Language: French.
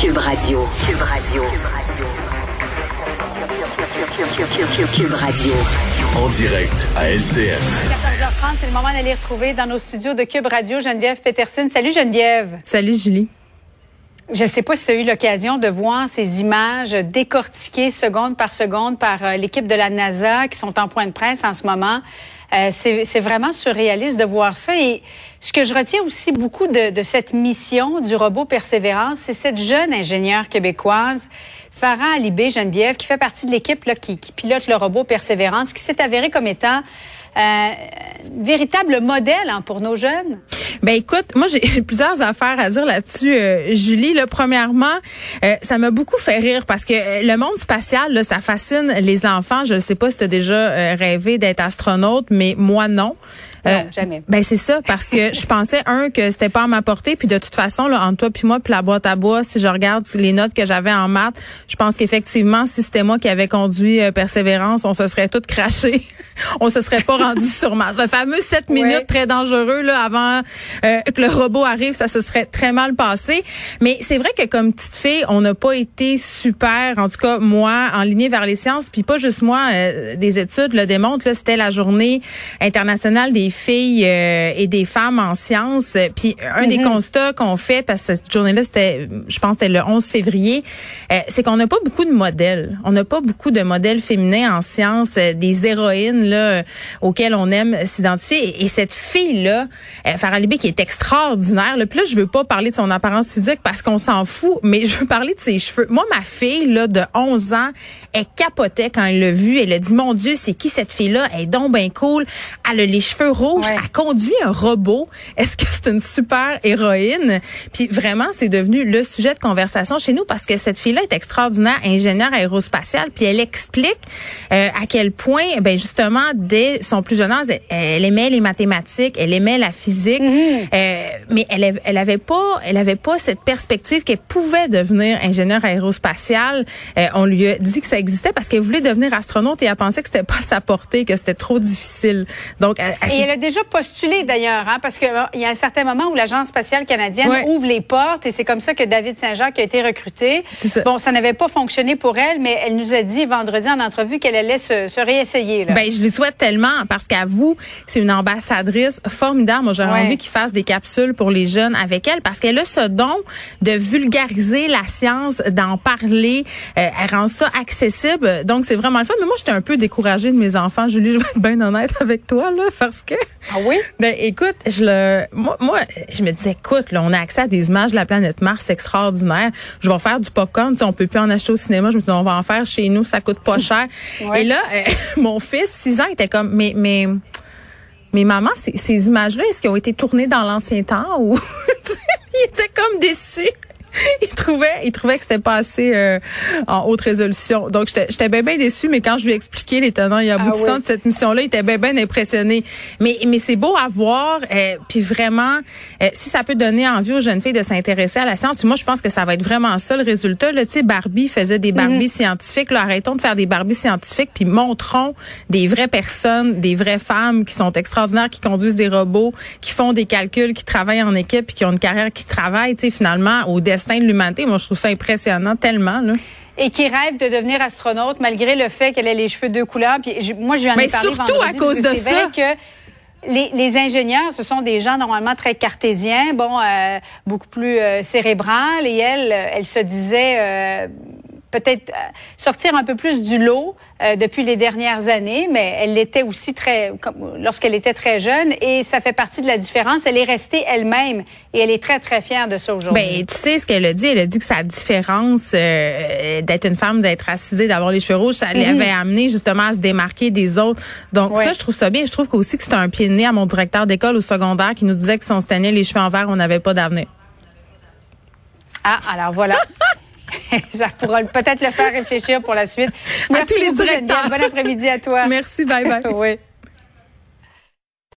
Cube Radio. Cube Radio. Cube Radio. En direct à LCN. 14h30, c'est le moment d'aller retrouver dans nos studios de Cube Radio Geneviève Peterson. Salut Geneviève. Salut Julie. Je ne sais pas si tu as eu l'occasion de voir ces images décortiquées seconde par seconde par euh, l'équipe de la NASA qui sont en point de presse en ce moment. Euh, c'est vraiment surréaliste de voir ça. Et ce que je retiens aussi beaucoup de, de cette mission du robot Persévérance, c'est cette jeune ingénieure québécoise, Farah Alibé Geneviève, qui fait partie de l'équipe qui, qui pilote le robot Persévérance, qui s'est avérée comme étant euh, véritable modèle hein, pour nos jeunes? Ben écoute, moi j'ai plusieurs affaires à dire là-dessus, euh, Julie. Là, premièrement, euh, ça m'a beaucoup fait rire parce que euh, le monde spatial, là, ça fascine les enfants. Je ne sais pas si tu as déjà rêvé d'être astronaute, mais moi non. Non, jamais. Ben c'est ça parce que je pensais un que c'était pas à ma portée puis de toute façon là entre toi puis moi puis la boîte à bois si je regarde les notes que j'avais en maths, je pense qu'effectivement si c'était moi qui avais conduit Persévérance, on se serait toutes craché. on se serait pas rendu sur Mars. Le fameux 7 minutes très dangereux là avant euh, que le robot arrive, ça se serait très mal passé. Mais c'est vrai que comme petite fille, on n'a pas été super, en tout cas moi, en ligne vers les sciences, puis pas juste moi, euh, des études le démontrent. Là, c'était la journée internationale des filles euh, et des femmes en sciences. Puis un des mm-hmm. constats qu'on fait, parce que cette journée-là, c'était, je pense, c'était le 11 février, c'est qu'on n'a pas beaucoup de modèles. On n'a pas beaucoup de modèles féminins en sciences, des héroïnes là auxquelles on aime s'identifier. Et, cette fille là, Farah Libé, qui est extraordinaire. Le plus, je veux pas parler de son apparence physique parce qu'on s'en fout, mais je veux parler de ses cheveux. Moi, ma fille là de 11 ans, elle capotait quand elle l'a vue. Elle a dit "Mon Dieu, c'est qui cette fille-là? Elle est donc bien cool. Elle a les cheveux rouges. Elle conduit un robot. Est-ce que c'est une super héroïne? Puis vraiment, c'est devenu le sujet de conversation chez nous parce que cette fille-là est extraordinaire, ingénieure aérospatiale. Puis elle explique euh, à quel point, ben justement, dès son plus jeune âge, elle, aimait les mathématiques, elle aimait la physique. Mm-hmm. Euh, mais elle, elle avait pas, elle avait pas cette perspective qu'elle pouvait devenir ingénieure aérospatiale. Euh, on lui a dit que ça existait parce qu'elle voulait devenir astronaute et elle pensait que c'était pas sa portée, que c'était trop difficile. Donc, elle, et elle a déjà postulé d'ailleurs, hein, parce qu'il y a un certain moment où l'agence spatiale canadienne ouvre les portes et c'est comme ça que David Saint-Jacques a été recruté. Ça. Bon, ça n'avait pas fonctionné pour elle, mais elle nous a dit vendredi en entrevue qu'elle allait se, se réessayer. Là. Ben, je lui souhaite tellement parce qu'à vous, c'est une ambassadrice formidable. Moi, j'aurais envie qu'il fasse des capsules pour les jeunes avec elle parce qu'elle a ce don de vulgariser la science, d'en parler. Euh, elle rend ça accessible. Donc, c'est vraiment le fun. Mais moi, j'étais un peu découragée de mes enfants. Julie, je vais être bien honnête avec toi, là, parce que... Ah oui? Ben, écoute, je le... Moi, moi je me disais, écoute, là, on a accès à des images de la planète Mars, c'est extraordinaire. Je vais faire du popcorn. Tu sais, on peut plus en acheter au cinéma. Je me dis, on va en faire chez nous. Ça coûte pas cher. Et là, euh, mon fils, 6 ans, était comme, mais, mais mais maman, ces, images-là, est-ce qu'elles ont été tournées dans l'ancien temps ou il était comme déçu? il trouvait, il trouvait que c'était pas assez euh, en haute résolution. Donc j'étais bien bien déçue, mais quand je lui ai expliqué les tenants et aboutissants ah de cette mission-là, il était bien bien impressionné. Mais mais c'est beau à voir, euh, puis vraiment, euh, si ça peut donner envie aux jeunes filles de s'intéresser à la science, moi je pense que ça va être vraiment ça le résultat. Là, tu sais, Barbie faisait des Barbies mhm. scientifiques. Là, arrêtons de faire des Barbies scientifiques, puis montrons des vraies personnes, des vraies femmes qui sont extraordinaires, qui conduisent des robots, qui font des calculs, qui travaillent en équipe, puis qui ont une carrière, qui travaillent, tu sais, finalement au destin de l'humanité. Moi, je trouve ça impressionnant tellement. Là et qui rêve de devenir astronaute malgré le fait qu'elle ait les cheveux deux couleurs. Puis moi, je lui en ai parlé surtout à cause de ça. Que les, les, ingénieurs, ce sont des gens normalement très cartésiens, bon, euh, beaucoup plus euh, cérébrales, et elle, elle se disait euh, peut-être euh, sortir un peu plus du lot euh, depuis les dernières années, mais elle l'était aussi très lorsqu'elle était très jeune et ça fait partie de la différence. Elle est restée elle-même et elle est très très fière de ça aujourd'hui. Ben tu sais ce qu'elle a dit, elle a dit que sa différence euh, d'être une femme, d'être assisée, d'avoir les cheveux rouges, ça mm avait amené justement à se démarquer des autres. Donc ça je trouve ça bien. Je trouve aussi que c'est un pied de nez à mon directeur d'école au secondaire qui nous disait que si on se tenait les cheveux en vert, on n'avait pas d'avenir. Ah alors voilà. ça pourra peut-être le faire réfléchir pour la suite. Merci à tous les directeurs. Bon après-midi à toi. Merci, bye bye. oui.